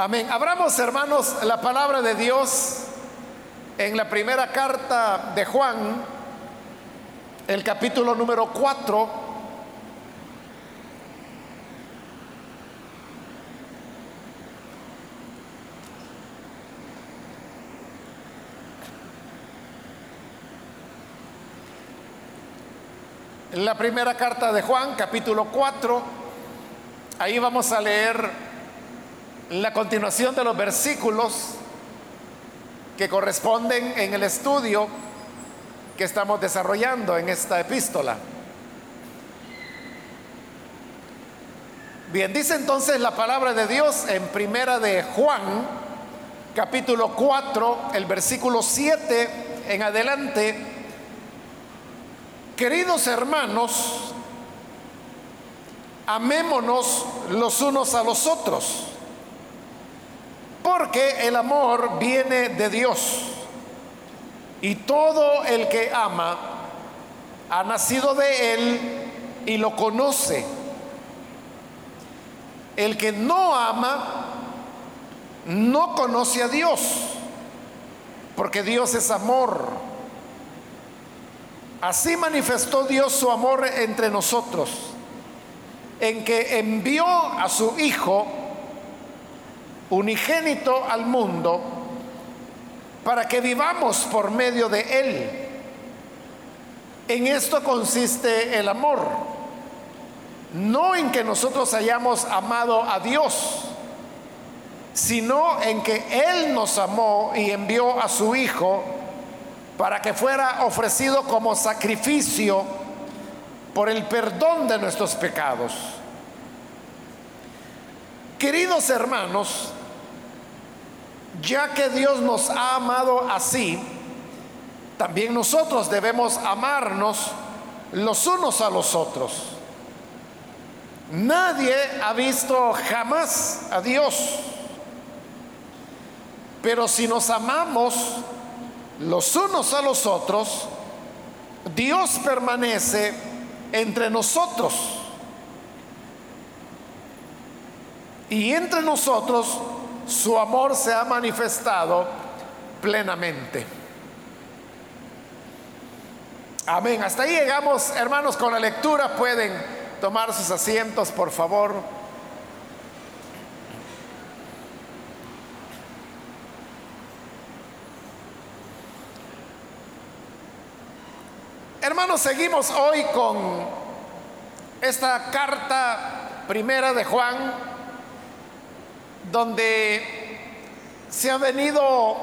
Amén. Abramos, hermanos, la palabra de Dios en la primera carta de Juan, el capítulo número 4. La primera carta de Juan, capítulo 4, ahí vamos a leer la continuación de los versículos que corresponden en el estudio que estamos desarrollando en esta epístola. Bien, dice entonces la palabra de Dios en primera de Juan, capítulo 4, el versículo 7 en adelante. Queridos hermanos, amémonos los unos a los otros porque el amor viene de Dios. Y todo el que ama ha nacido de Él y lo conoce. El que no ama no conoce a Dios, porque Dios es amor. Así manifestó Dios su amor entre nosotros, en que envió a su Hijo unigénito al mundo para que vivamos por medio de Él. En esto consiste el amor, no en que nosotros hayamos amado a Dios, sino en que Él nos amó y envió a su Hijo para que fuera ofrecido como sacrificio por el perdón de nuestros pecados. Queridos hermanos, ya que Dios nos ha amado así, también nosotros debemos amarnos los unos a los otros. Nadie ha visto jamás a Dios, pero si nos amamos los unos a los otros, Dios permanece entre nosotros. Y entre nosotros su amor se ha manifestado plenamente. Amén. Hasta ahí llegamos, hermanos, con la lectura. Pueden tomar sus asientos, por favor. Hermanos, seguimos hoy con esta carta primera de Juan donde se ha venido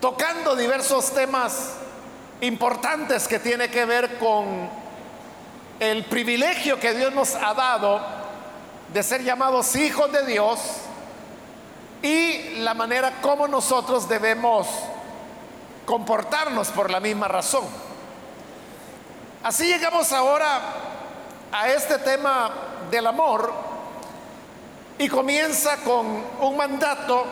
tocando diversos temas importantes que tiene que ver con el privilegio que Dios nos ha dado de ser llamados hijos de Dios y la manera como nosotros debemos comportarnos por la misma razón. Así llegamos ahora a este tema del amor y comienza con un mandato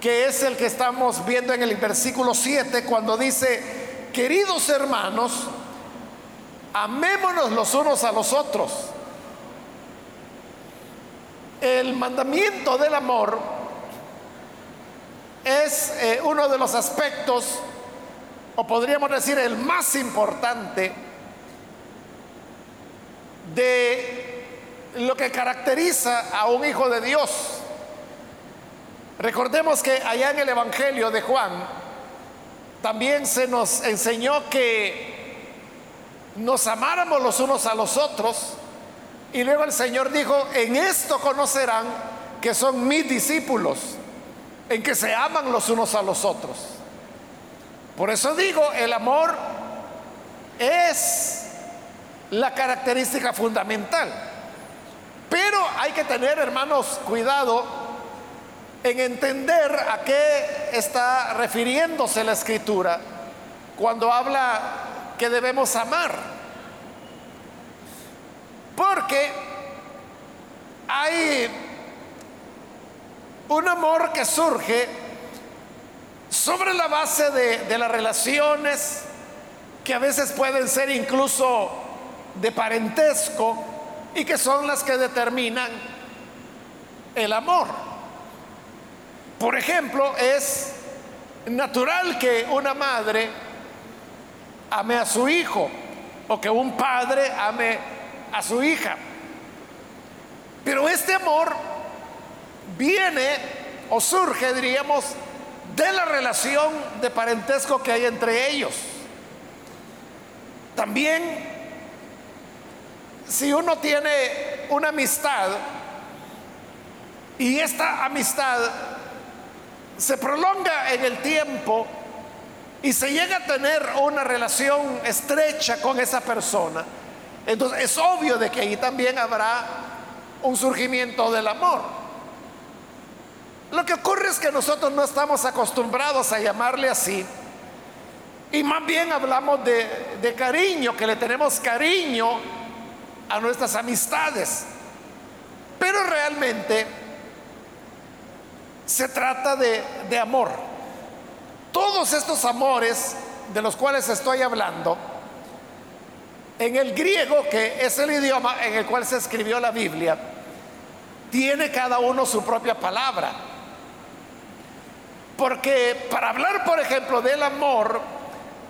que es el que estamos viendo en el versículo 7 cuando dice, queridos hermanos, amémonos los unos a los otros. El mandamiento del amor es eh, uno de los aspectos, o podríamos decir el más importante, de lo que caracteriza a un hijo de Dios. Recordemos que allá en el Evangelio de Juan también se nos enseñó que nos amáramos los unos a los otros y luego el Señor dijo, en esto conocerán que son mis discípulos, en que se aman los unos a los otros. Por eso digo, el amor es la característica fundamental. Pero hay que tener, hermanos, cuidado en entender a qué está refiriéndose la escritura cuando habla que debemos amar. Porque hay un amor que surge sobre la base de, las relaciones que a veces pueden ser incluso de parentesco y que son las que determinan el amor. Por ejemplo, es natural que una madre ame a su hijo o que un padre ame a su hija. Pero este amor viene o surge, diríamos, de la relación de parentesco que hay entre ellos. También, si uno tiene una amistad y esta amistad se prolonga en el tiempo y se llega a tener una relación estrecha con esa persona, entonces es obvio de que ahí también habrá un surgimiento del amor. Lo que ocurre es que nosotros no estamos acostumbrados a llamarle así. Y más bien hablamos de, de, cariño, que le tenemos cariño a nuestras amistades. Pero realmente se trata de, de amor. Todos estos amores de los cuales estoy hablando, en el griego, que es el idioma en el cual se escribió la Biblia, tiene cada uno su propia palabra. Porque para hablar, por ejemplo, del amor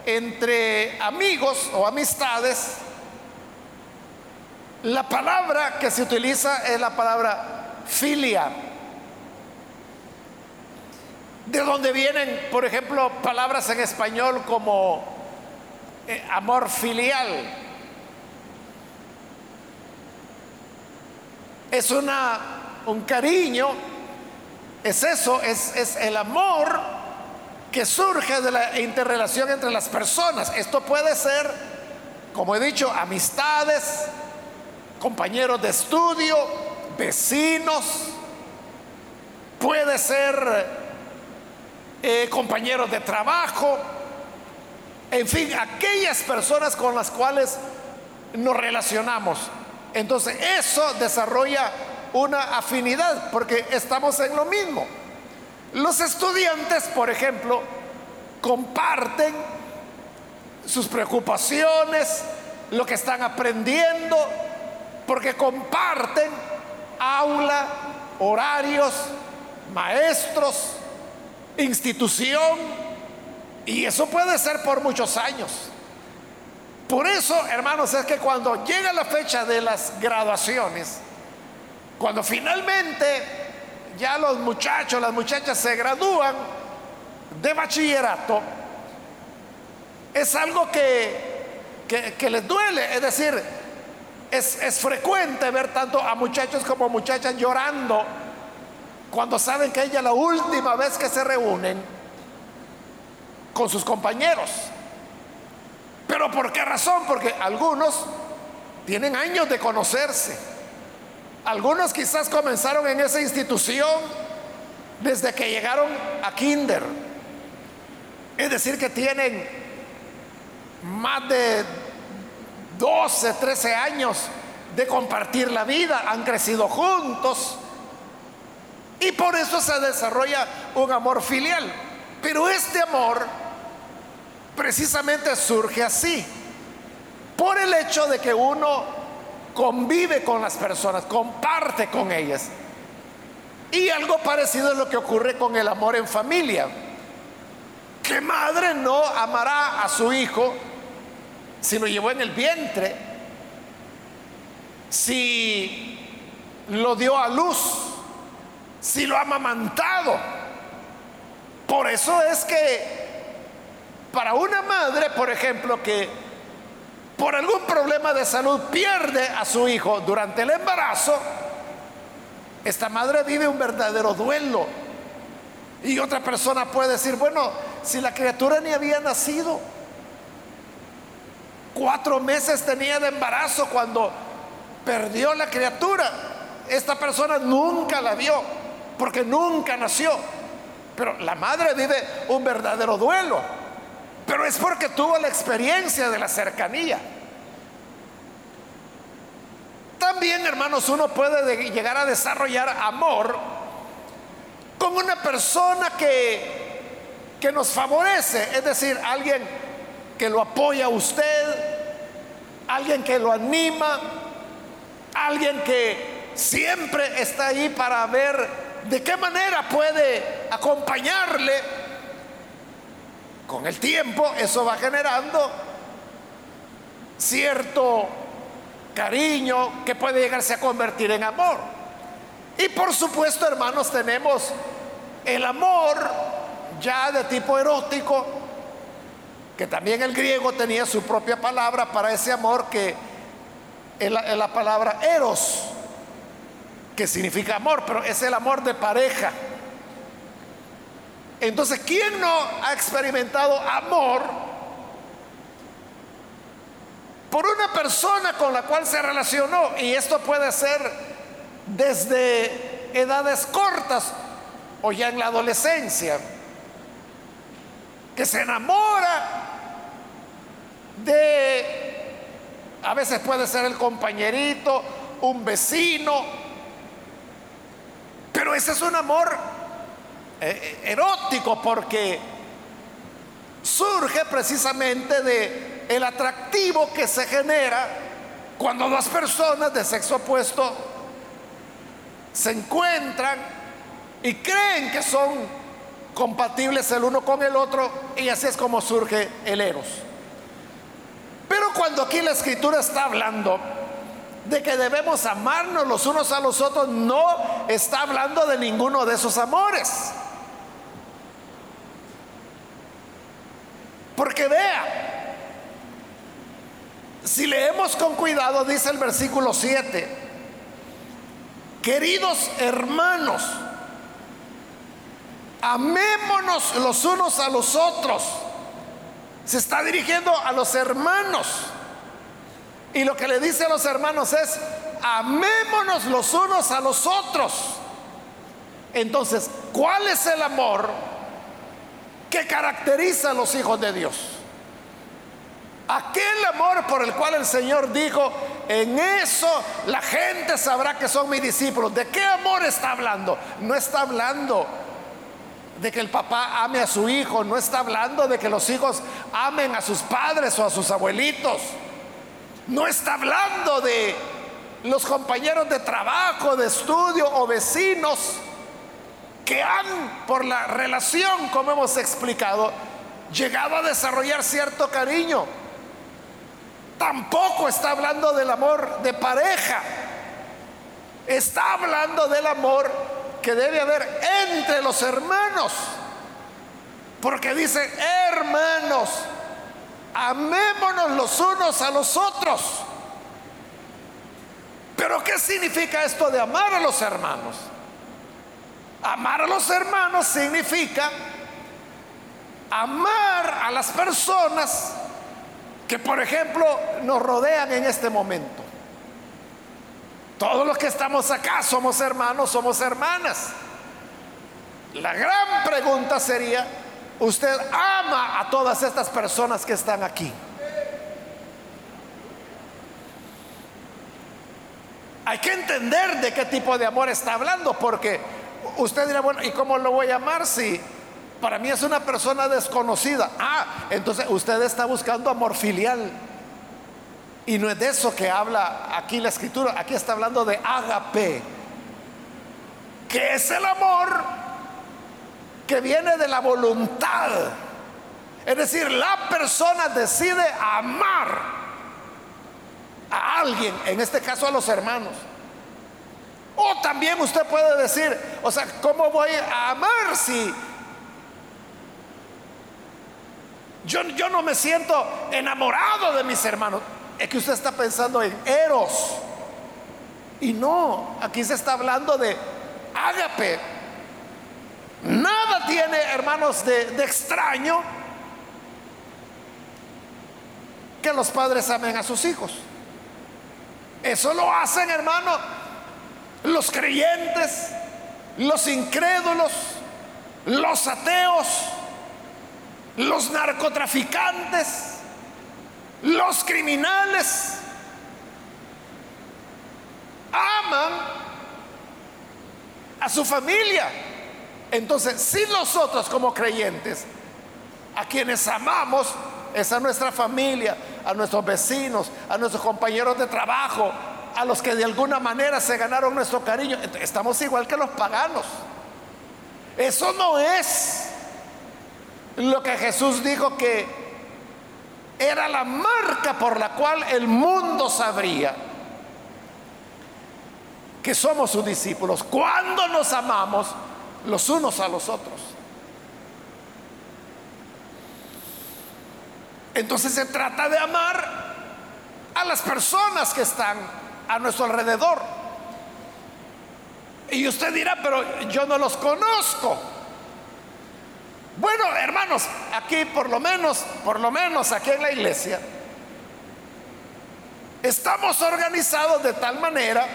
entre amigos o amistades, la palabra que se utiliza es la palabra filia. De donde vienen, por ejemplo, palabras en español como eh, amor filial. Es una, un cariño es eso, es, es el amor que surge de la interrelación entre las personas. Esto puede ser, como he dicho, amistades, compañeros de estudio, vecinos, puede ser eh, compañeros de trabajo, en fin, aquellas personas con las cuales nos relacionamos. Entonces, eso desarrolla una afinidad porque estamos en lo mismo. Los estudiantes, por ejemplo, comparten sus preocupaciones, lo que están aprendiendo, porque comparten aula, horarios, maestros, institución, y eso puede ser por muchos años. Por eso, hermanos, es que cuando llega la fecha de las graduaciones, cuando finalmente ya los muchachos, las muchachas se gradúan de bachillerato, es algo que, que, les duele. Es decir, es, frecuente ver tanto a muchachos como muchachas llorando cuando saben que ella es la última vez que se reúnen con sus compañeros. Pero ¿por qué razón? Porque algunos tienen años de conocerse algunos quizás comenzaron en esa institución desde que llegaron a Kinder. Es decir, que tienen más de 12, 13 años de compartir la vida, han crecido juntos y por eso se desarrolla un amor filial. Pero este amor precisamente surge así, por el hecho de que uno convive con las personas, comparte con ellas. Y algo parecido es lo que ocurre con el amor en familia. ¿Qué madre no amará a su hijo si lo llevó en el vientre? Si lo dio a luz, si lo ha amamantado. Por eso es que para una madre, por ejemplo, que por algún problema de salud pierde a su hijo durante el embarazo, esta madre vive un verdadero duelo. Y otra persona puede decir, bueno, si la criatura ni había nacido, cuatro meses tenía de embarazo cuando perdió la criatura, esta persona nunca la vio, porque nunca nació. Pero la madre vive un verdadero duelo pero es porque tuvo la experiencia de la cercanía. También, hermanos, uno puede llegar a desarrollar amor con una persona que, que nos favorece, es decir, alguien que lo apoya a usted, alguien que lo anima, alguien que siempre está ahí para ver de qué manera puede acompañarle. Con el tiempo eso va generando cierto cariño que puede llegarse a convertir en amor. Y por supuesto, hermanos, tenemos el amor ya de tipo erótico, que también el griego tenía su propia palabra para ese amor que es la, palabra eros, que significa amor, pero es el amor de pareja. Entonces, ¿quién no ha experimentado amor por una persona con la cual se relacionó? Y esto puede ser desde edades cortas o ya en la adolescencia, que se enamora de, a veces puede ser el compañerito, un vecino, pero ese es un amor eh, eh, erótico porque surge precisamente de el atractivo que se genera cuando dos personas de sexo opuesto se encuentran y creen que son compatibles el uno con el otro y así es como surge el eros. Pero cuando aquí la escritura está hablando de que debemos amarnos los unos a los otros, no está hablando de ninguno de esos amores. Porque vea, si leemos con cuidado, dice el versículo 7, queridos hermanos, amémonos los unos a los otros se está dirigiendo a los hermanos. Y lo que le dice a los hermanos es, amémonos los unos a los otros. Entonces, ¿cuál es el amor que caracteriza a los hijos de Dios? Aquel amor por el cual el Señor dijo, en eso la gente sabrá que son mis discípulos. ¿De qué amor está hablando? No está hablando de que el papá ame a su hijo, no está hablando de que los hijos amen a sus padres o a sus abuelitos. No está hablando de los compañeros de trabajo, de estudio o vecinos que han, por la relación, como hemos explicado, llegado a desarrollar cierto cariño. Tampoco está hablando del amor de pareja. Está hablando del amor que debe haber entre los hermanos. Porque dice, hermanos, amémonos los unos a los otros. Pero ¿qué significa esto de amar a los hermanos? Amar a los hermanos significa amar a las personas que, por ejemplo, nos rodean en este momento. Todos los que estamos acá somos hermanos, somos hermanas. La gran pregunta sería, ¿usted ama a todas estas personas que están aquí? Hay que entender de qué tipo de amor está hablando, porque usted dirá, bueno, ¿y cómo lo voy a amar si para mí es una persona desconocida? Ah, entonces usted está buscando amor filial. Y no es de eso que habla aquí la escritura, aquí está hablando de agape, que es el amor que viene de la voluntad. Es decir, la persona decide amar a alguien, en este caso a los hermanos. O también usted puede decir, o sea, ¿cómo voy a amar si yo, yo no me siento enamorado de mis hermanos? Es que usted está pensando en eros. Y no, aquí se está hablando de ágape. Nada tiene, hermanos, de, de extraño que los padres amen a sus hijos. Eso lo hacen, hermano, los creyentes, los incrédulos, los ateos, los narcotraficantes, los criminales aman a su familia. Entonces, si nosotros como creyentes, a quienes amamos, es a nuestra familia, a nuestros vecinos, a nuestros compañeros de trabajo, a los que de alguna manera se ganaron nuestro cariño, estamos igual que los paganos. Eso no es lo que Jesús dijo que era la marca por la cual el mundo sabría que somos sus discípulos cuando nos amamos los unos a los otros. Entonces se trata de amar a las personas que están a nuestro alrededor. Y usted dirá, pero yo no los conozco. Bueno, hermanos, aquí por lo menos, por lo menos aquí en la iglesia, estamos organizados de tal manera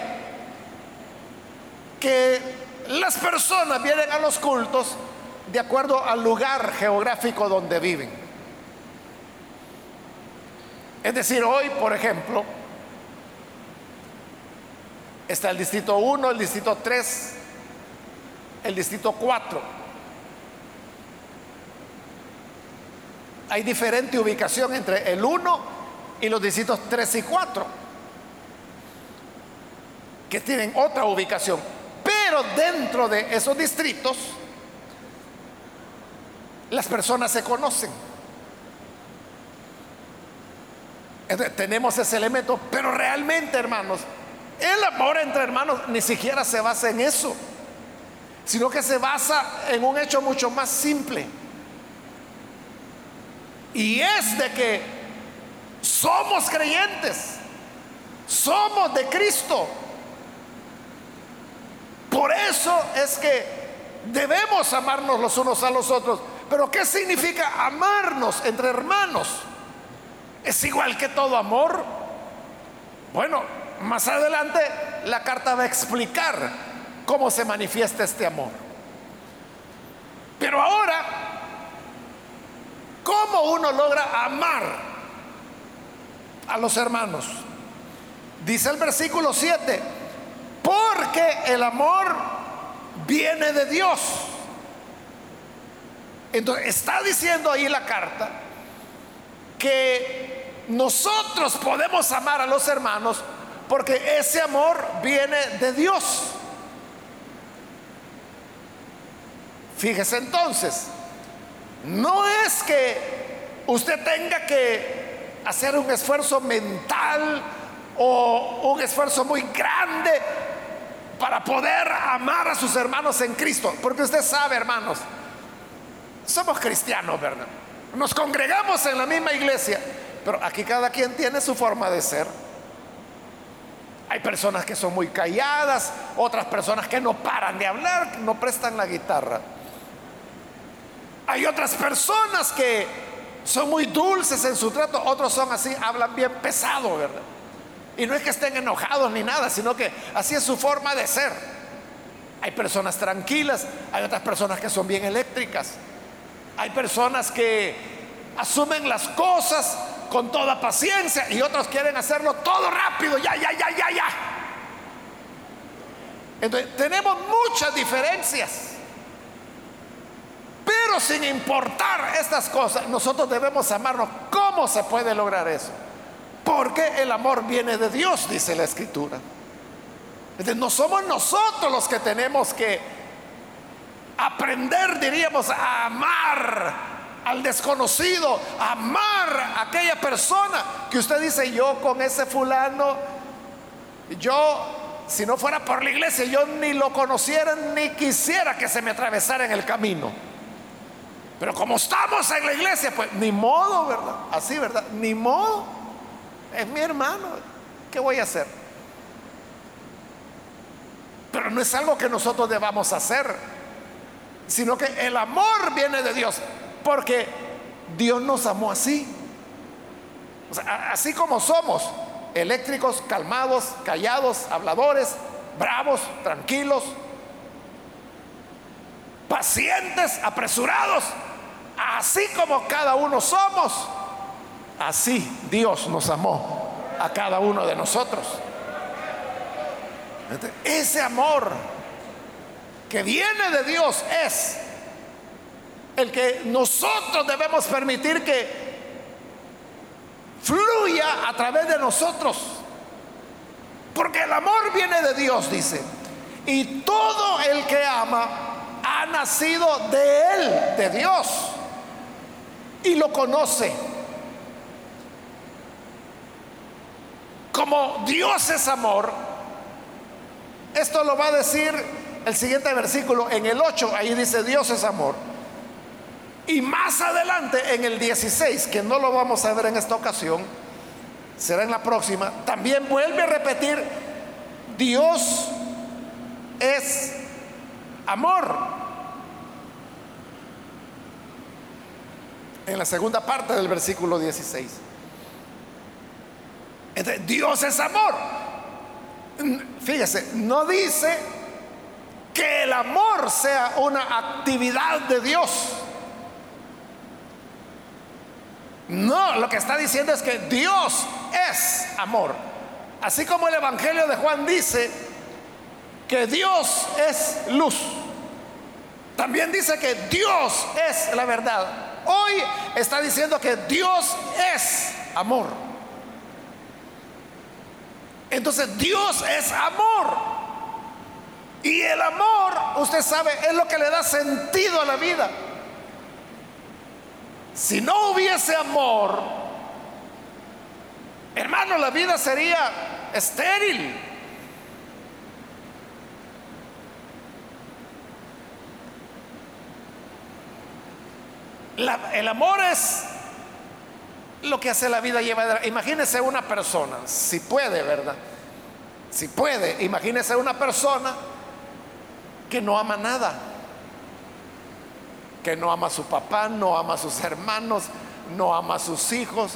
que las personas vienen a los cultos de acuerdo al lugar geográfico donde viven. Es decir, hoy, por ejemplo, está el distrito 1, el distrito 3, el distrito 4. Hay diferente ubicación entre el 1 y los distritos 3 y 4, que tienen otra ubicación. Pero dentro de esos distritos, las personas se conocen. tenemos ese elemento, pero realmente, hermanos, el amor entre hermanos ni siquiera se basa en eso, sino que se basa en un hecho mucho más simple. Y es de que somos creyentes, somos de Cristo. Por eso es que debemos amarnos los unos a los otros. Pero ¿qué significa amarnos entre hermanos? ¿Es igual que todo amor? Bueno, más adelante la carta va a explicar cómo se manifiesta este amor. Pero ahora, ¿cómo uno logra amar a los hermanos? Dice el versículo 7, porque el amor viene de Dios. Entonces, está diciendo ahí la carta que nosotros podemos amar a los hermanos porque ese amor viene de Dios. Fíjese entonces, no es que usted tenga que hacer un esfuerzo mental o un esfuerzo muy grande para poder amar a sus hermanos en Cristo. Porque usted sabe, hermanos, somos cristianos, ¿verdad? Nos congregamos en la misma iglesia, pero aquí cada quien tiene su forma de ser. Hay personas que son muy calladas, otras personas que no paran de hablar, no prestan la guitarra. Hay otras personas que son muy dulces en su trato, otros son así, hablan bien pesado, ¿verdad? Y no es que estén enojados ni nada, sino que así es su forma de ser. Hay personas tranquilas, hay otras personas que son bien eléctricas. Hay personas que asumen las cosas con toda paciencia y otros quieren hacerlo todo rápido, ya, ya, ya, ya, ya. Entonces, tenemos muchas diferencias. Pero sin importar estas cosas, nosotros debemos amarnos. ¿Cómo se puede lograr eso? Porque el amor viene de Dios, dice la escritura. Entonces, no somos nosotros los que tenemos que aprender, diríamos, a amar al desconocido, amar a aquella persona que usted dice, yo con ese fulano, yo, si no fuera por la iglesia, yo ni lo conociera ni quisiera que se me atravesara en el camino. Pero como estamos en la iglesia, pues ni modo, ¿verdad? Así, ¿verdad? Ni modo. Es mi hermano. ¿Qué voy a hacer? Pero no es algo que nosotros debamos hacer, sino que el amor viene de Dios. Porque Dios nos amó así. así como somos, eléctricos, calmados, callados, habladores, bravos, tranquilos, pacientes, apresurados, así como cada uno somos, así Dios nos amó a cada uno de nosotros. Ese amor que viene de Dios es el que nosotros debemos permitir que fluya a través de nosotros. Porque el amor viene de Dios, dice. Y todo el que ama ha nacido de Él, de Dios, y lo conoce. Como Dios es amor, esto lo va a decir el siguiente versículo, en el 8, ahí dice Dios es amor. Y más adelante, en el 16, que no lo vamos a ver en esta ocasión, será en la próxima, también vuelve a repetir, Dios es amor. En la segunda parte del versículo 16. Dios es amor. Fíjese, no dice que el amor sea una actividad de Dios. No, lo que está diciendo es que Dios es amor. Así como el Evangelio de Juan dice que Dios es luz. También dice que Dios es la verdad. Hoy está diciendo que Dios es amor. Entonces Dios es amor. Y el amor, usted sabe, es lo que le da sentido a la vida. Si no hubiese amor, hermano, la vida sería estéril. El amor es lo que hace la vida llevadera. Imagínese una persona, si puede, ¿verdad? Si puede, imagínese una persona que no ama nada que no ama a su papá, no ama a sus hermanos, no ama a sus hijos,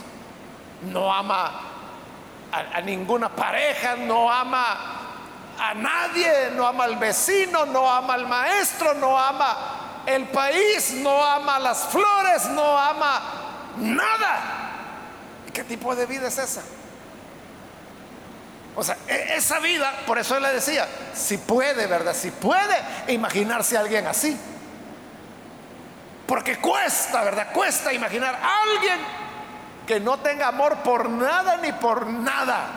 no ama a, ninguna pareja, no ama a nadie, no ama al vecino, no ama al maestro, no ama el país, no ama las flores, no ama nada. ¿Qué tipo de vida es esa? O sea, e, esa vida, por eso le decía, si puede, ¿verdad? Si puede imaginarse a alguien así. Porque cuesta, ¿verdad? Cuesta imaginar a alguien que no tenga amor por nada ni por nada.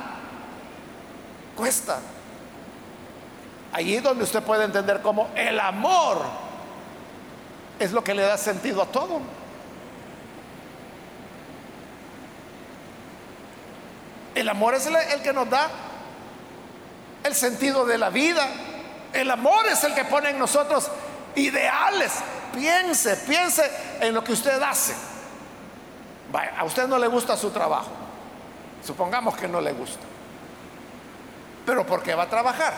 Cuesta. Allí donde usted puede entender cómo el amor es lo que le da sentido a todo. El amor es el, que nos da el sentido de la vida. El amor es el que pone en nosotros ideales, Piense, piense en lo que usted hace. a usted no le gusta su trabajo. Supongamos que no le gusta. Pero ¿por qué va a trabajar?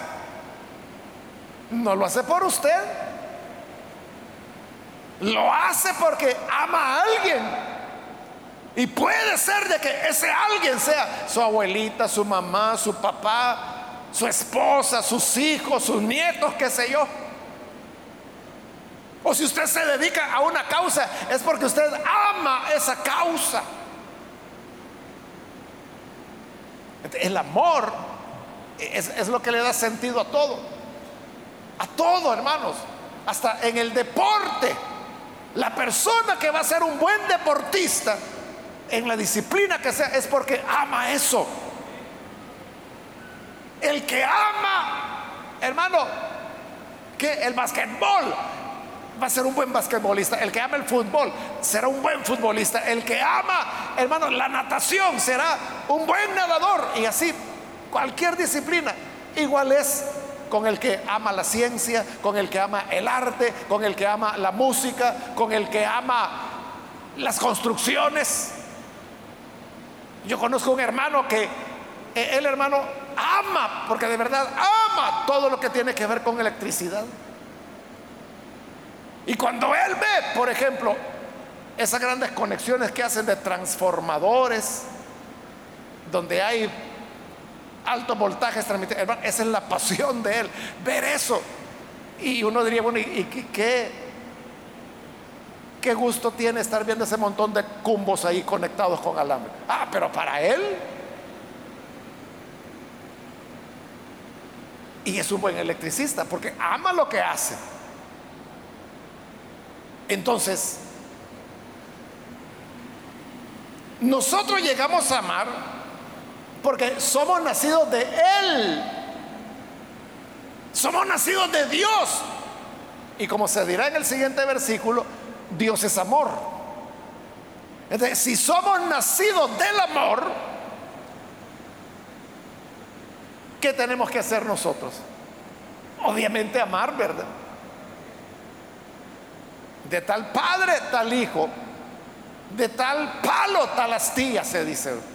No lo hace por usted. Lo hace porque ama a alguien. Y puede ser de que ese alguien sea su abuelita, su mamá, su papá, su esposa, sus hijos, sus nietos, qué sé yo. O si usted se dedica a una causa, es porque usted ama esa causa. El amor es, lo que le da sentido a todo. A todo, hermanos. Hasta en el deporte. La persona que va a ser un buen deportista en la disciplina que sea es porque ama eso. El que ama, hermano, que el basquetbol va a ser un buen basquetbolista. El que ama el fútbol será un buen futbolista. El que ama, hermano, la natación será un buen nadador. Y así, cualquier disciplina. Igual es con el que ama la ciencia, con el que ama el arte, con el que ama la música, con el que ama las construcciones. Yo conozco un hermano que eh, el hermano ama, porque de verdad ama todo lo que tiene que ver con electricidad. Y cuando él ve, por ejemplo, esas grandes conexiones que hacen de transformadores, donde hay altos voltajes transmitidos, esa es la pasión de él, ver eso. Y uno diría, bueno, ¿y, qué, qué gusto tiene estar viendo ese montón de cumbos ahí conectados con alambre? Ah, pero para él. Y es un buen electricista porque ama lo que hace. Entonces, nosotros llegamos a amar porque somos nacidos de Él. Somos nacidos de Dios. Y como se dirá en el siguiente versículo, Dios es amor. Entonces, si somos nacidos del amor, ¿qué tenemos que hacer nosotros? Obviamente amar, ¿verdad? De tal padre, tal hijo, de tal palo, tal astilla, se dice.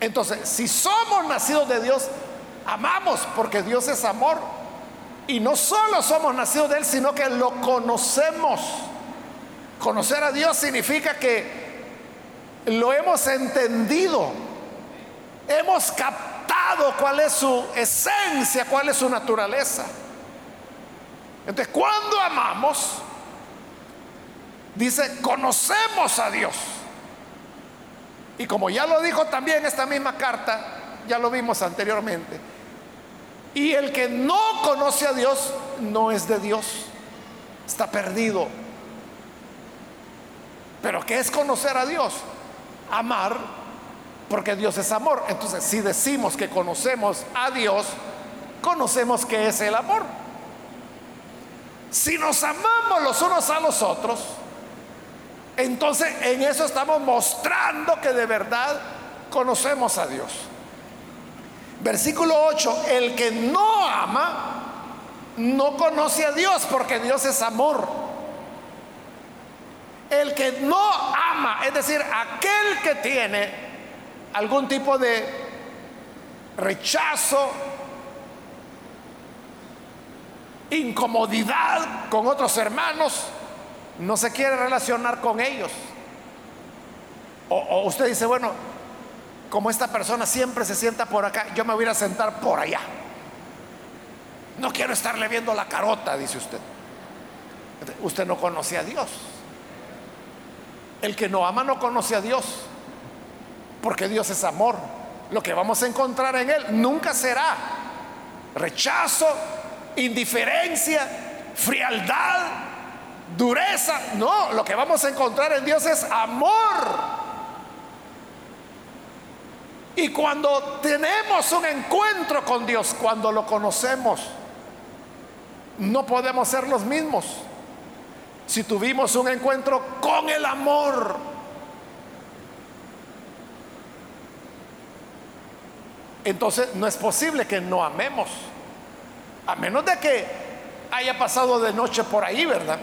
Entonces, si somos nacidos de Dios, amamos porque Dios es amor. Y no solo somos nacidos de Él, sino que lo conocemos. Conocer a Dios significa que lo hemos entendido. Hemos captado cuál es su esencia, cuál es su naturaleza. Entonces, cuando amamos, dice, conocemos a Dios. Y como ya lo dijo también esta misma carta, ya lo vimos anteriormente, y el que no conoce a Dios no es de Dios, está perdido. Pero ¿qué es conocer a Dios? Amar, porque Dios es amor. Entonces, si decimos que conocemos a Dios, conocemos que es el amor. Si nos amamos los unos a los otros, entonces en eso estamos mostrando que de verdad conocemos a Dios. Versículo 8, el que no ama no conoce a Dios porque Dios es amor. El que no ama, es decir, aquel que tiene algún tipo de rechazo, incomodidad con otros hermanos, no se quiere relacionar con ellos. O, usted dice, bueno, como esta persona siempre se sienta por acá, yo me voy a sentar por allá. No quiero estarle viendo la carota, dice usted. Usted no conoce a Dios. El que no ama no conoce a Dios, porque Dios es amor. Lo que vamos a encontrar en Él nunca será rechazo, indiferencia, frialdad, dureza. No, lo que vamos a encontrar en Dios es amor. Y cuando tenemos un encuentro con Dios, cuando lo conocemos, no podemos ser los mismos. Si tuvimos un encuentro con el amor, entonces no es posible que no amemos. A menos de que haya pasado de noche por ahí, ¿verdad?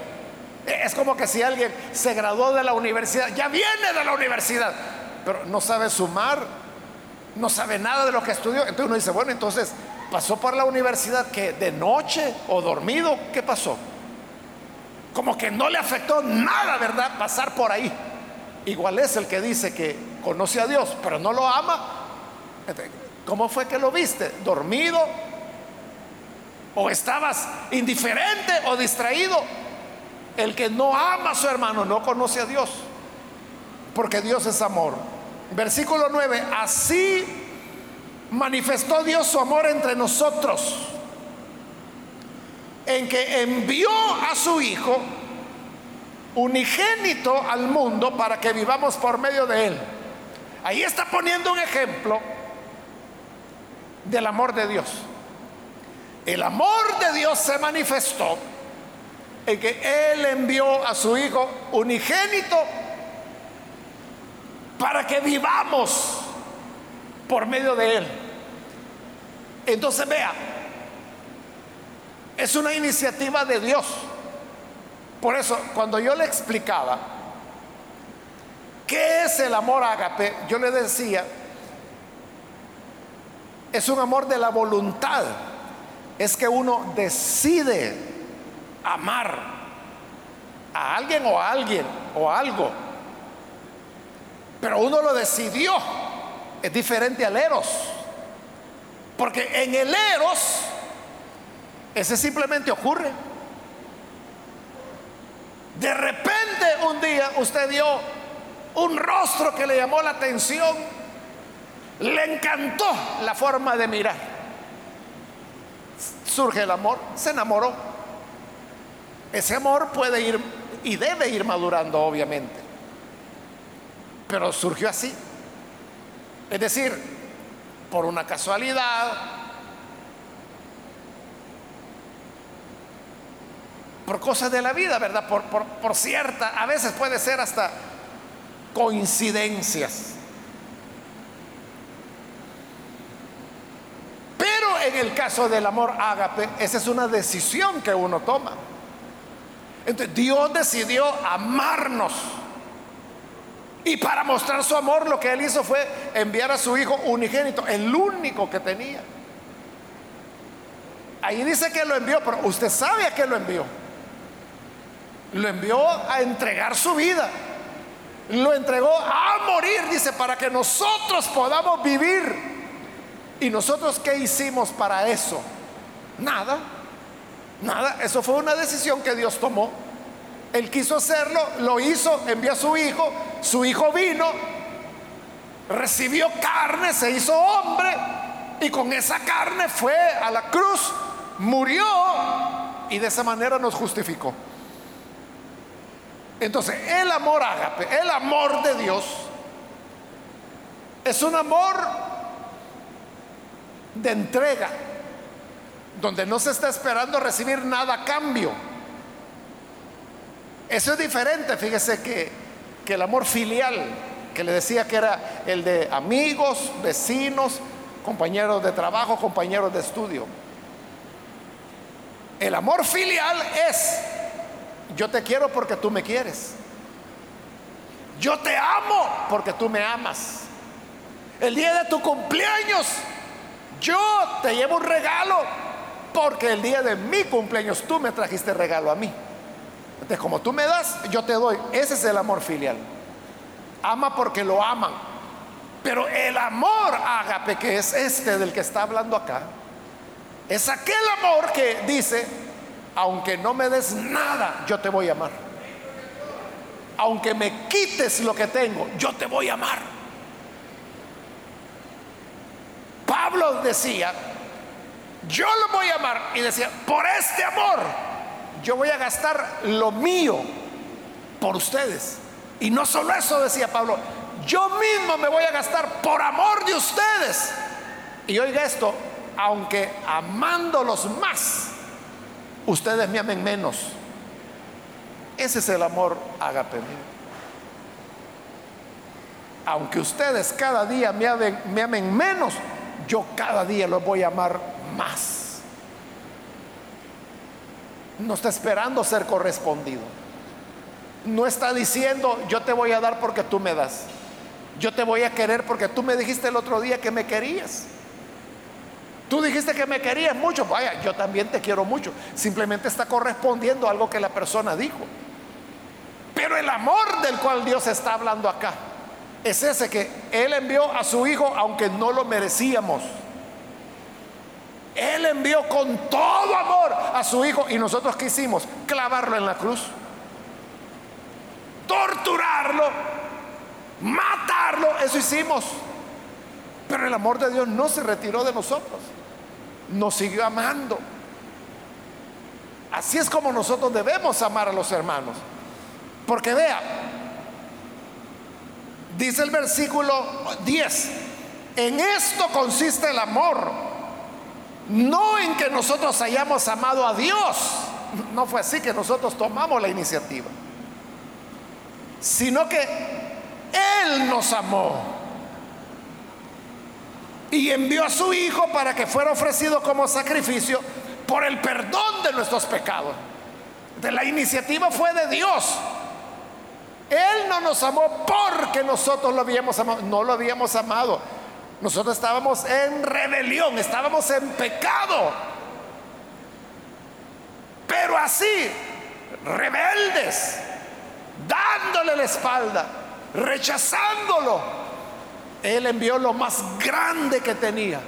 Es como que si alguien se graduó de la universidad, ya viene de la universidad, pero no sabe sumar, no sabe nada de lo que estudió. Entonces uno dice, bueno, entonces pasó por la universidad que de noche o dormido, ¿qué pasó? Como que no le afectó nada, ¿verdad? Pasar por ahí. Igual es el que dice que conoce a Dios, pero no lo ama. ¿Cómo fue que lo viste? ¿Dormido? ¿O estabas indiferente o distraído? El que no ama a su hermano no conoce a Dios, porque Dios es amor. Versículo 9, así manifestó Dios su amor entre nosotros, en que envió a su Hijo unigénito al mundo para que vivamos por medio de Él. Ahí está poniendo un ejemplo del amor de Dios. El amor de Dios se manifestó en que Él envió a su Hijo unigénito para que vivamos por medio de Él. Entonces vea, es una iniciativa de Dios. Por eso, cuando yo le explicaba qué es el amor ágape, yo le decía, es un amor de la voluntad. Es que uno decide amar a alguien o a alguien o a algo pero uno lo decidió. Es diferente al Eros. Porque en el Eros, ese simplemente ocurre. De repente un día usted dio un rostro que le llamó la atención. Le encantó la forma de mirar. Surge el amor, se enamoró. Ese amor puede ir y debe ir madurando, obviamente pero surgió así. Es decir, por una casualidad, por cosas de la vida, ¿verdad? Por, cierta, a veces puede ser hasta coincidencias. Pero en el caso del amor ágape, esa es una decisión que uno toma. Entonces, Dios decidió amarnos. Y para mostrar su amor, lo que él hizo fue enviar a su hijo unigénito, el único que tenía. Ahí dice que lo envió, pero usted sabe a qué lo envió. Lo envió a entregar su vida. Lo entregó a morir, dice, para que nosotros podamos vivir. ¿Y nosotros qué hicimos para eso? Nada. Nada. Eso fue una decisión que Dios tomó. Él quiso hacerlo, lo hizo, envió a su hijo, su hijo vino, recibió carne, se hizo hombre y con esa carne fue a la cruz, murió y de esa manera nos justificó. Entonces, el amor ágape, el amor de Dios, es un amor de entrega, donde no se está esperando recibir nada a cambio. Eso es diferente, fíjese que, que el amor filial, que le decía que era el de amigos, vecinos, compañeros de trabajo, compañeros de estudio. El amor filial es yo te quiero porque tú me quieres. Yo te amo porque tú me amas. El día de tu cumpleaños, yo te llevo un regalo porque el día de mi cumpleaños tú me trajiste regalo a mí. Entonces, como tú me das, yo te doy. Ese es el amor filial. Ama porque lo aman. Pero el amor ágape, que es este del que está hablando acá, es aquel amor que dice, aunque no me des nada, yo te voy a amar. Aunque me quites lo que tengo, yo te voy a amar. Pablo decía, yo lo voy a amar. Y decía, por este amor, yo voy a gastar lo mío por ustedes. Y no solo eso, decía Pablo, yo mismo me voy a gastar por amor de ustedes. Y oiga esto, aunque amándolos más, ustedes me amen menos. Ese es el amor agape Aunque ustedes cada día me amen, me amen menos, yo cada día los voy a amar más. No está esperando ser correspondido. No está diciendo, yo te voy a dar porque tú me das. Yo te voy a querer porque tú me dijiste el otro día que me querías. Tú dijiste que me querías mucho, vaya, yo también te quiero mucho. Simplemente está correspondiendo a algo que la persona dijo. Pero el amor del cual Dios está hablando acá es ese que Él envió a su Hijo aunque no lo merecíamos. Él envió con todo amor a su Hijo y nosotros quisimos clavarlo en la cruz, torturarlo, matarlo, eso hicimos. Pero el amor de Dios no se retiró de nosotros nos siguió amando. Así es como nosotros debemos amar a los hermanos. Porque vea, dice el versículo 10, en esto consiste el amor, no en que nosotros hayamos amado a Dios, no fue así que nosotros tomamos la iniciativa, sino que Él nos amó y envió a su Hijo para que fuera ofrecido como sacrificio por el perdón de nuestros pecados. De la iniciativa fue de Dios. Él no nos amó porque nosotros lo habíamos amado, no lo habíamos amado. Nosotros estábamos en rebelión, estábamos en pecado. Pero así, rebeldes, dándole la espalda, rechazándolo, él envió lo más grande que tenía,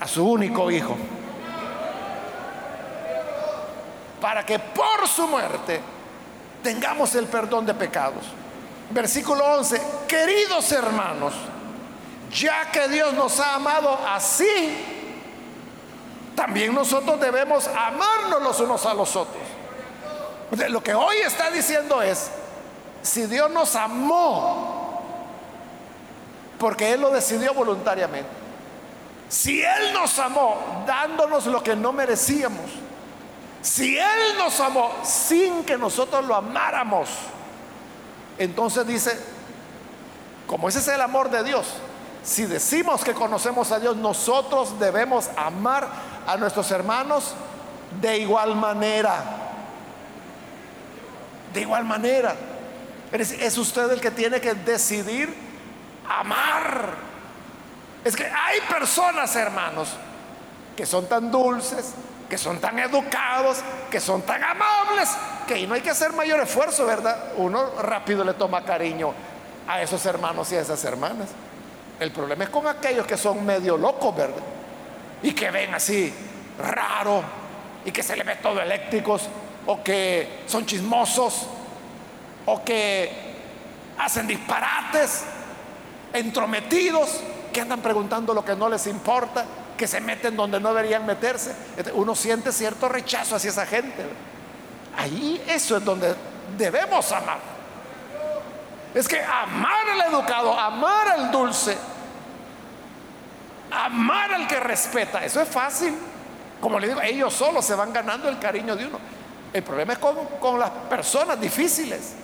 a su único hijo, para que por su muerte tengamos el perdón de pecados. Versículo 11, queridos hermanos, ya que Dios nos ha amado así, también nosotros debemos amarnos los unos a los otros. Lo que hoy está diciendo es, si Dios nos amó porque Él lo decidió voluntariamente. Si Él nos amó dándonos lo que no merecíamos, Si Él nos amó sin que nosotros lo amáramos, entonces dice, como ese es el amor de Dios, si decimos que conocemos a Dios, nosotros debemos amar a nuestros hermanos de igual manera. De igual manera. Es usted el que tiene que decidir amar. Es que hay personas, hermanos, que son tan dulces, que son tan educados, que son tan amables, que no hay que hacer mayor esfuerzo, ¿verdad? Uno rápido le toma cariño a esos hermanos y a esas hermanas. El problema es con aquellos que son medio locos, ¿verdad? Y que ven así raro y que se le ve todo eléctricos o que son chismosos o que hacen disparates, entrometidos, que andan preguntando lo que no les importa, que se meten donde no deberían meterse. Uno siente cierto rechazo hacia esa gente. Ahí eso es donde debemos amar. Es que amar al educado, amar al dulce, amar al que respeta, eso es fácil. Como le digo, ellos solos se van ganando el cariño de uno. El problema es con, con las personas difíciles.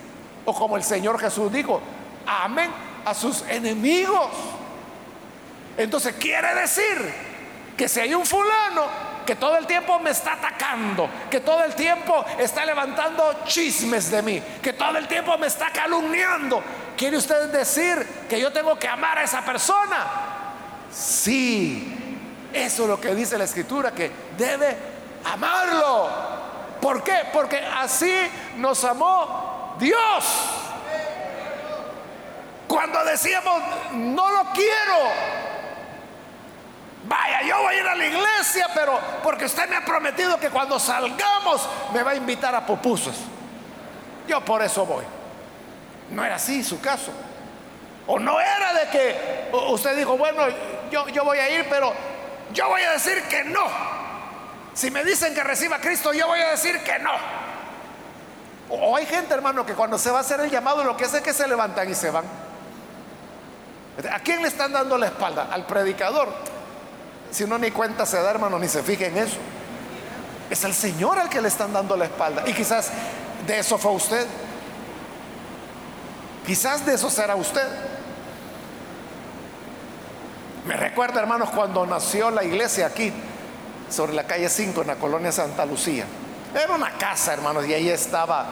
O como el Señor Jesús dijo, amen a sus enemigos. Entonces quiere decir que si hay un fulano que todo el tiempo me está atacando, que todo el tiempo está levantando chismes de mí, que todo el tiempo me está calumniando, ¿quiere usted decir que yo tengo que amar a esa persona? Sí, eso es lo que dice la escritura, que debe amarlo. ¿Por qué? Porque así nos amó Dios. Cuando decíamos, no lo quiero, Vaya, yo voy a ir a la iglesia, pero porque usted me ha prometido que cuando salgamos me va a invitar a pupusas. Yo por eso voy. No era así su caso. O no era de que usted dijo, bueno, yo, yo voy a ir, pero yo voy a decir que no. Si me dicen que reciba a Cristo, yo voy a decir que no. O hay gente, hermano, que cuando se va a hacer el llamado, lo que hace es que se levantan y se van. ¿A quién le están dando la espalda? Al predicador. Si uno ni cuenta se da, hermano, ni se fija en eso. Es el Señor al que le están dando la espalda. Y quizás de eso fue usted. Quizás de eso será usted. Me recuerda, hermanos, cuando nació la iglesia aquí, sobre la calle 5, en la colonia Santa Lucía. Era una casa, hermanos, y ahí estaba,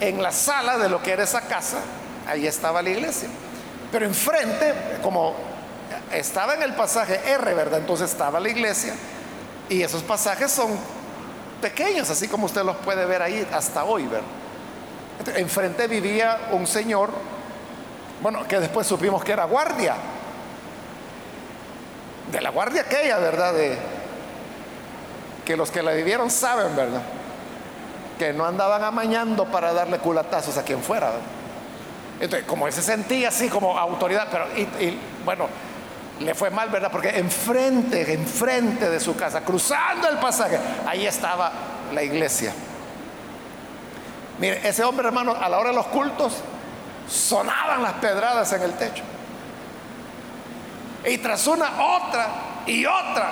en la sala de lo que era esa casa, ahí estaba la iglesia. Pero enfrente, como estaba en el pasaje R, ¿verdad? Entonces estaba la iglesia y esos pasajes son pequeños, así como usted los puede ver ahí hasta hoy, ¿verdad? Enfrente vivía un señor, bueno, que después supimos que era guardia, de la guardia aquella, ¿verdad? De, que los que la vivieron saben, ¿verdad? Que no andaban amañando para darle culatazos a quien fuera. Entonces, como él se sentía así como autoridad, pero bueno, le fue mal, ¿verdad? Porque enfrente, enfrente de su casa, cruzando el pasaje, ahí estaba la iglesia. Mire, ese hombre, hermano, a la hora de los cultos, sonaban las pedradas en el techo. Y tras una, otra y otra.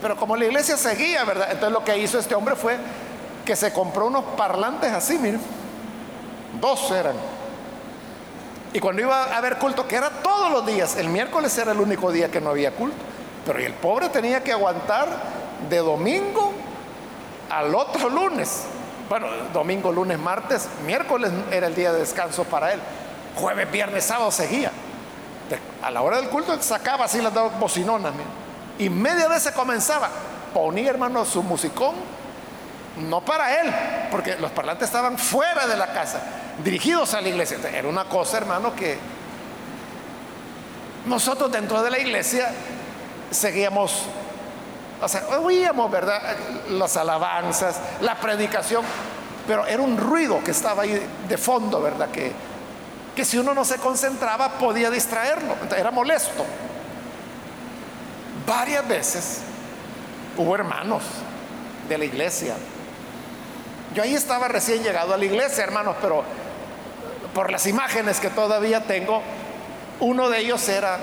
Pero como la iglesia seguía, ¿verdad? Entonces lo que hizo este hombre fue que se compró unos parlantes así, miren. Dos eran y cuando iba a haber culto, que era todos los días, el miércoles era el único día que no había culto. Pero el pobre tenía que aguantar de domingo al otro lunes. Bueno, domingo, lunes, martes, miércoles era el día de descanso para él. Jueves, viernes, sábado seguía. A la hora del culto sacaba así las dos bocinonas. Y media vez se comenzaba. Ponía, hermano, su musicón. No para él, porque los parlantes estaban fuera de la casa dirigidos a la iglesia. Era una cosa, hermano, que nosotros dentro de la iglesia seguíamos, o sea, oíamos, ¿verdad? Las alabanzas, la predicación, pero era un ruido que estaba ahí de fondo, ¿verdad? Que, que si uno no se concentraba podía distraerlo, era molesto. Varias veces hubo hermanos de la iglesia. Yo ahí estaba recién llegado a la iglesia, hermanos, pero por las imágenes que todavía tengo, uno de ellos era,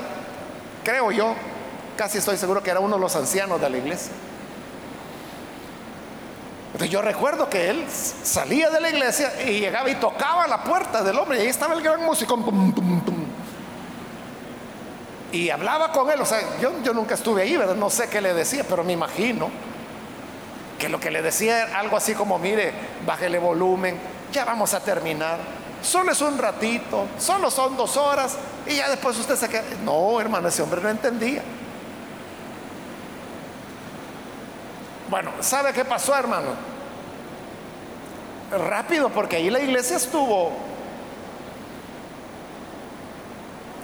creo yo, casi estoy seguro que era uno de los ancianos de la iglesia. Entonces yo recuerdo que él salía de la iglesia y llegaba y tocaba la puerta del hombre y ahí estaba el gran músico. y hablaba con él. O sea, yo, yo nunca estuve ahí, ¿verdad? No sé qué le decía, pero me imagino que lo que le decía era algo así como, mire, bájele volumen, ya vamos a terminar. Solo es un ratito, solo son dos horas y ya después usted se queda. No, hermano, ese hombre no entendía. Bueno, ¿sabe qué pasó, hermano? Rápido, porque ahí la iglesia estuvo,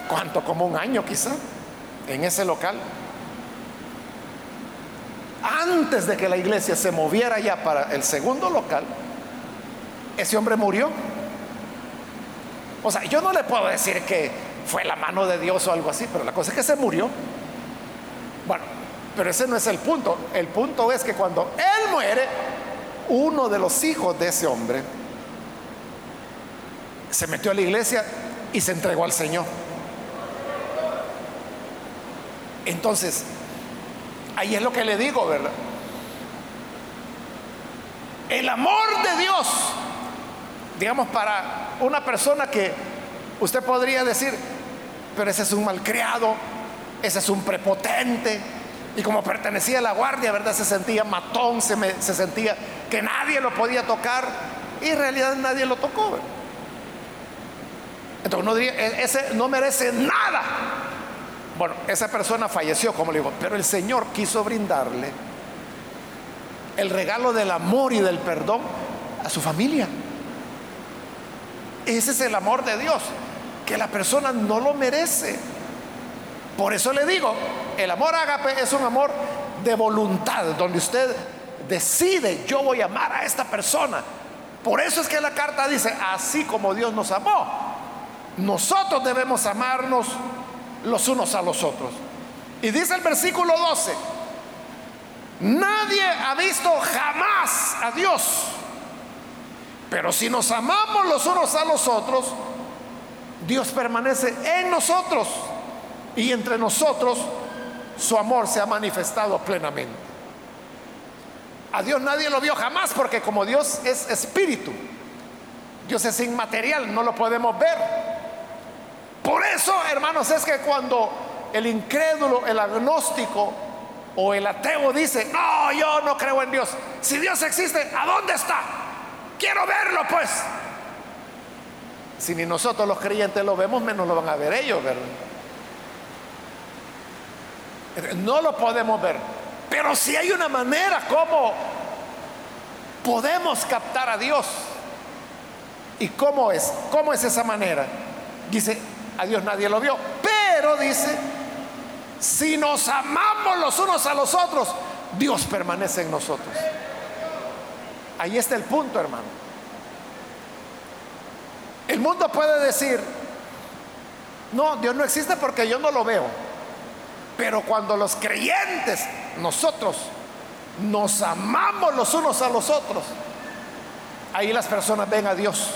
¿cuánto? Como un año quizá, en ese local. Antes de que la iglesia se moviera ya para el segundo local, ese hombre murió. O sea, yo no le puedo decir que fue la mano de Dios o algo así, pero la cosa es que se murió. Bueno, pero ese no es el punto. El punto es que cuando él muere, uno de los hijos de ese hombre se metió a la iglesia y se entregó al Señor. Entonces, ahí es lo que le digo, ¿verdad? El amor de Dios, digamos, para una persona que usted podría decir, pero ese es un malcriado, ese es un prepotente, y como pertenecía a la guardia, ¿verdad? Se sentía matón, se, se sentía que nadie lo podía tocar y en realidad nadie lo tocó. Entonces uno diría, e-, ese no merece nada. Bueno, esa persona falleció, como le digo, pero el Señor quiso brindarle el regalo del amor y del perdón a su familia. Ese es el amor de Dios, que la persona no lo merece. Por eso le digo, el amor ágape es un amor de voluntad, donde usted decide, yo voy a amar a esta persona. Por eso es que la carta dice, así como Dios nos amó, nosotros debemos amarnos los unos a los otros. Y dice el versículo 12, nadie ha visto jamás a Dios, pero si nos amamos los unos a los otros, Dios permanece en nosotros y entre nosotros su amor se ha manifestado plenamente. A Dios nadie lo vio jamás porque como Dios es espíritu, Dios es inmaterial, no lo podemos ver. Eso, hermanos, es que cuando el incrédulo, el agnóstico o el ateo dice, no, yo no creo en Dios. Si Dios existe, ¿a dónde está? Quiero verlo, pues. Si ni nosotros los creyentes lo vemos, menos lo van a ver ellos, ¿verdad? No lo podemos ver. Pero si hay una manera como podemos captar a Dios. ¿Y cómo es? ¿Cómo es esa manera? Dice, a Dios nadie lo vio. Pero dice, si nos amamos los unos a los otros, Dios permanece en nosotros. Ahí está el punto, hermano. El mundo puede decir, no, Dios no existe porque yo no lo veo. Pero cuando los creyentes, nosotros, nos amamos los unos a los otros, ahí las personas ven a Dios.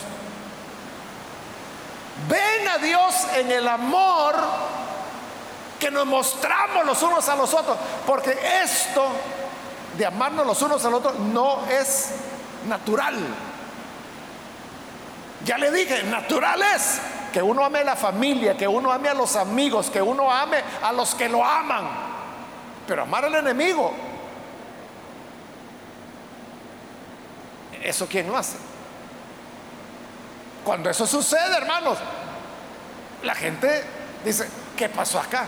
Ven a Dios en el amor que nos mostramos los unos a los otros. Porque esto de amarnos los unos a los otros no es natural. Ya le dije, natural es que uno ame a la familia, que uno ame a los amigos, que uno ame a los que lo aman. Pero amar al enemigo, ¿eso quién lo hace? Cuando eso sucede, hermanos, la gente dice, ¿qué pasó acá?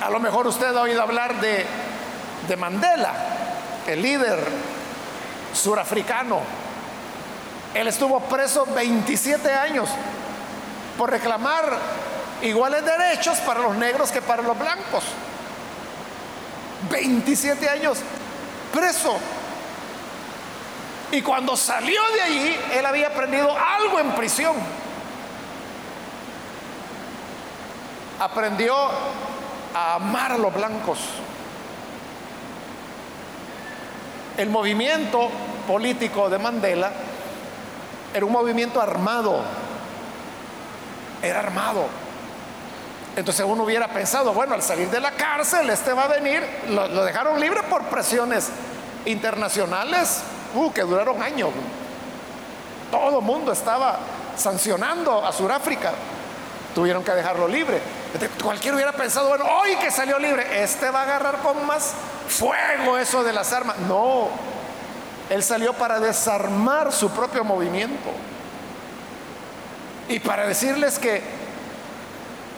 A lo mejor usted ha oído hablar de, de Mandela, el líder surafricano él estuvo preso 27 años por reclamar iguales derechos para los negros que para los blancos. 27 años preso. Y cuando salió de allí, él había aprendido algo en prisión. Aprendió a amar a los blancos. El movimiento político de Mandela era un movimiento armado. Era armado. Entonces uno hubiera pensado, bueno, al salir de la cárcel, este va a venir, lo, dejaron libre por presiones internacionales, uh, que duraron años. Todo mundo estaba sancionando a Sudáfrica, tuvieron que dejarlo libre. cualquiera hubiera pensado, bueno, hoy que salió libre, este va a agarrar con más fuego eso de las armas. No, él salió para desarmar su propio movimiento y para decirles que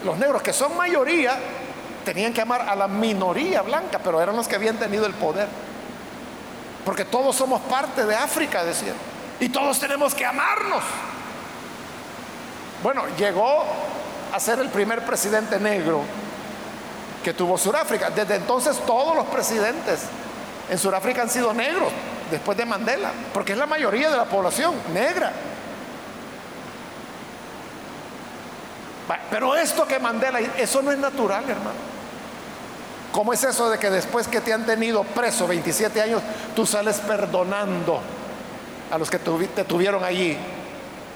los negros, que son mayoría, tenían que amar a la minoría blanca, pero eran los que habían tenido el poder. Porque todos somos parte de África, decían. Y todos tenemos que amarnos. Bueno, llegó a ser el primer presidente negro que tuvo Sudáfrica. Desde entonces todos los presidentes en Sudáfrica han sido negros, después de Mandela, porque es la mayoría de la población negra. Pero esto que Mandela, eso no es natural, hermano. ¿Cómo es eso de que después que te han tenido preso 27 años, tú sales perdonando a los que te tuvieron allí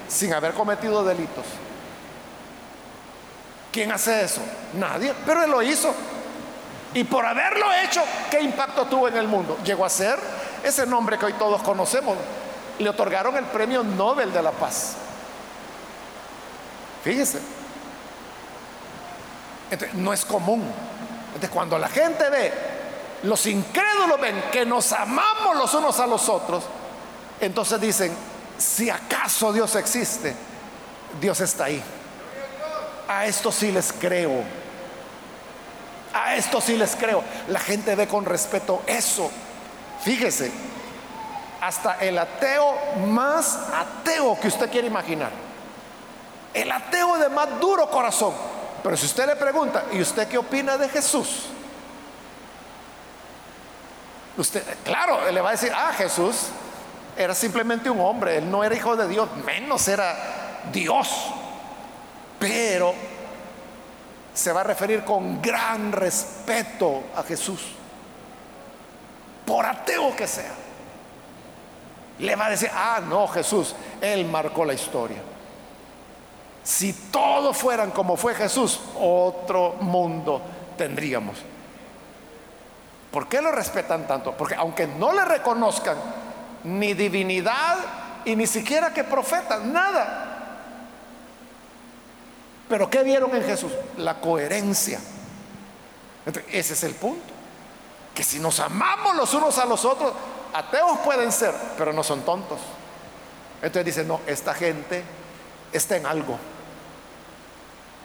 sin haber cometido delitos? ¿Quién hace eso? Nadie, pero él lo hizo. Y por haberlo hecho, ¿qué impacto tuvo en el mundo? Llegó a ser ese nombre que hoy todos conocemos. Le otorgaron el premio Nobel de la Paz. Fíjese no es común. Entonces, cuando la gente ve, los incrédulos ven que nos amamos los unos a los otros, entonces dicen, si acaso Dios existe, Dios está ahí. A esto sí les creo. A esto sí les creo. La gente ve con respeto eso. Fíjese, hasta el ateo más ateo que usted quiere imaginar. El ateo de más duro corazón pero si usted le pregunta, ¿y usted qué opina de Jesús? Usted, claro, le va a decir, ah, Jesús era simplemente un hombre, él no era hijo de Dios, menos era Dios. Pero se va a referir con gran respeto a Jesús, por ateo que sea. Le va a decir, ah, no, Jesús, él marcó la historia. Si todos fueran como fue Jesús, otro mundo tendríamos. ¿Por qué lo respetan tanto? Porque aunque no le reconozcan ni divinidad y ni siquiera que profeta, nada. Pero ¿qué vieron en Jesús? La coherencia. ese es el punto. Que si nos amamos los unos a los otros, ateos pueden ser, pero no son tontos. Entonces dicen, no, esta gente está en algo.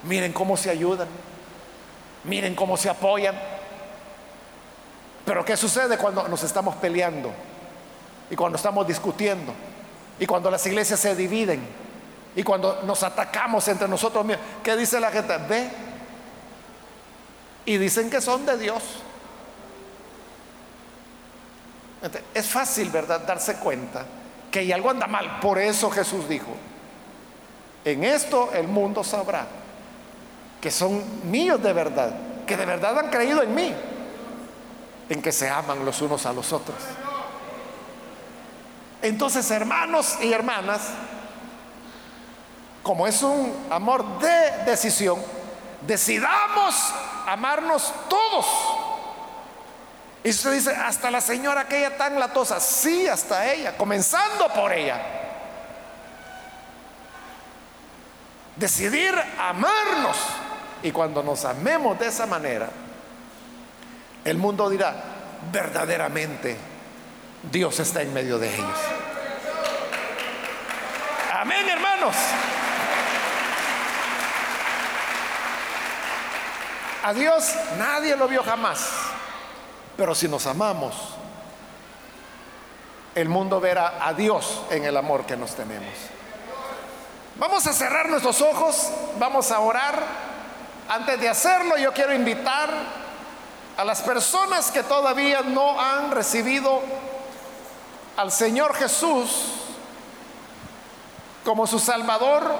Miren cómo se ayudan. Miren cómo se apoyan. Pero ¿qué sucede cuando nos estamos peleando? Y cuando estamos discutiendo. Y cuando las iglesias se dividen. Y cuando nos atacamos entre nosotros mismos. ¿Qué dice la gente? Ve. Y dicen que son de Dios. Es fácil, ¿verdad? Darse cuenta que algo anda mal. Por eso Jesús dijo, en esto el mundo sabrá que son míos de verdad, que de verdad han creído en mí, en que se aman los unos a los otros. Entonces, hermanos y hermanas, como es un amor de decisión, decidamos amarnos todos. Y usted dice, hasta la señora aquella tan latosa, sí, hasta ella, comenzando por ella. Decidir amarnos y cuando nos amemos de esa manera, el mundo dirá, verdaderamente Dios está en medio de ellos. Amén, hermanos. A Dios nadie lo vio jamás, pero si nos amamos, el mundo verá a Dios en el amor que nos tenemos. Vamos a cerrar nuestros ojos, vamos a orar. Antes de hacerlo, yo quiero invitar a las personas que todavía no han recibido al Señor Jesús como su Salvador.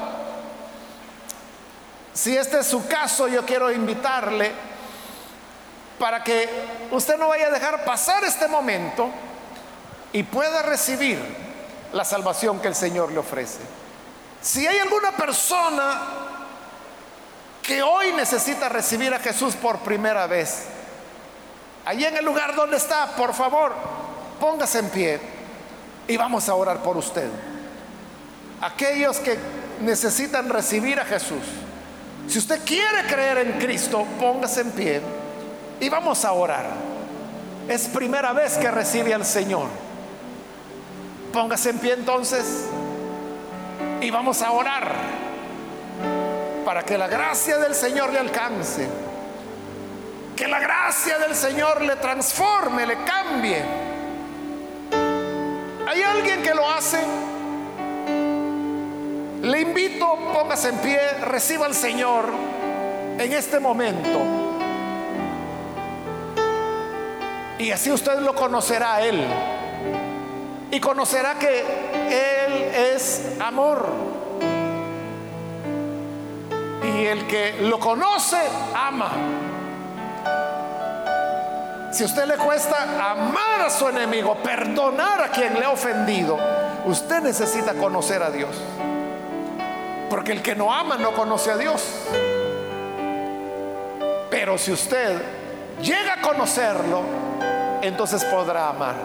Si este es su caso, yo quiero invitarle para que usted no vaya a dejar pasar este momento y pueda recibir la salvación que el Señor le ofrece. Si hay alguna persona que hoy necesita recibir a Jesús por primera vez, allí en el lugar donde está, por favor, póngase en pie y vamos a orar por usted. Aquellos que necesitan recibir a Jesús. Si usted quiere creer en Cristo, póngase en pie y vamos a orar. Es primera vez que recibe al Señor. Póngase en pie entonces y vamos a orar para que la gracia del Señor le alcance. Que la gracia del Señor le transforme, le cambie. ¿Hay alguien que lo hace? Le invito, póngase en pie, reciba al Señor en este momento. Y así usted lo conocerá a Él. Y conocerá que Él es amor. Y el que lo conoce, ama. Si a usted le cuesta amar a su enemigo, perdonar a quien le ha ofendido, usted necesita conocer a Dios. Porque el que no ama no conoce a Dios. Pero si usted llega a conocerlo, entonces podrá amar.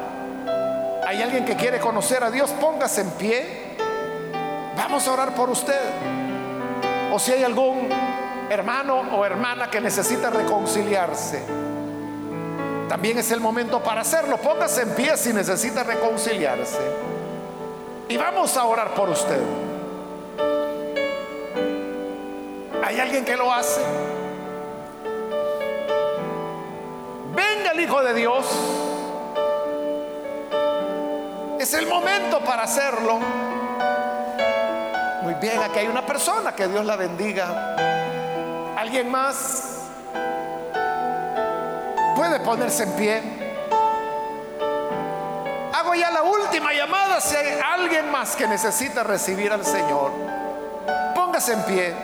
¿Hay alguien que quiere conocer a Dios? Póngase en pie. Vamos a orar por usted. O si hay algún hermano o hermana que necesita reconciliarse, también es el momento para hacerlo. Póngase en pie si necesita reconciliarse. Y vamos a orar por usted. ¿Hay alguien que lo hace? Venga el Hijo de Dios. Es el momento para hacerlo. Muy bien, aquí hay una persona, que Dios la bendiga. ¿Alguien más? Puede ponerse en pie. Hago ya la última llamada si hay alguien más que necesita recibir al Señor. Póngase en pie.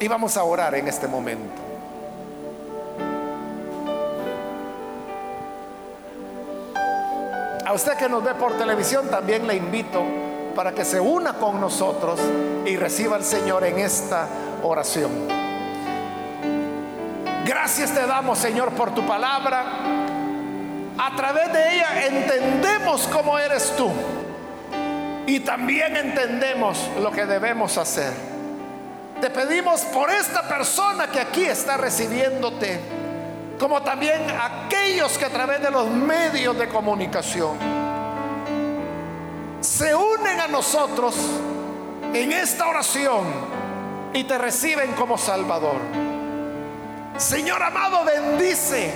Y vamos a orar en este momento. A usted que nos ve por televisión también le invito para que se una con nosotros y reciba al Señor en esta oración. Gracias te damos, Señor, por tu palabra. A través de ella entendemos cómo eres tú y también entendemos lo que debemos hacer. Te pedimos por esta persona que aquí está recibiéndote, como también aquellos que a través de los medios de comunicación se unen a nosotros en esta oración y te reciben como Salvador. Señor amado, bendice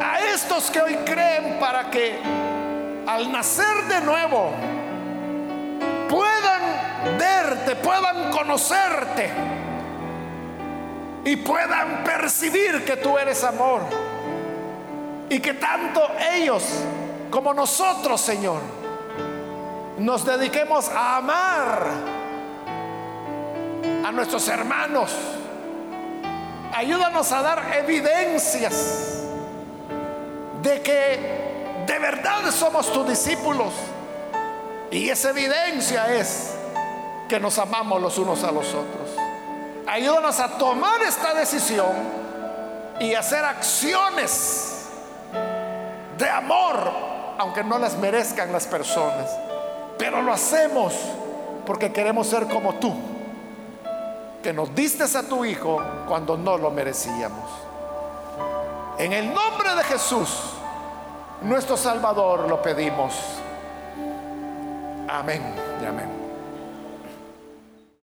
a estos que hoy creen para que al nacer de nuevo puedan verte, puedan conocerte y puedan percibir que tú eres amor. Y que tanto ellos como nosotros, Señor, nos dediquemos a amar a nuestros hermanos. Ayúdanos a dar evidencias de que de verdad somos tus discípulos. Y esa evidencia es que nos amamos los unos a los otros. Ayúdanos a tomar esta decisión y hacer acciones de amor, aunque no las merezcan las personas. Pero lo hacemos porque queremos ser como tú, que nos diste a tu Hijo cuando no lo merecíamos. En el nombre de Jesús, nuestro Salvador, lo pedimos. Amén y amén.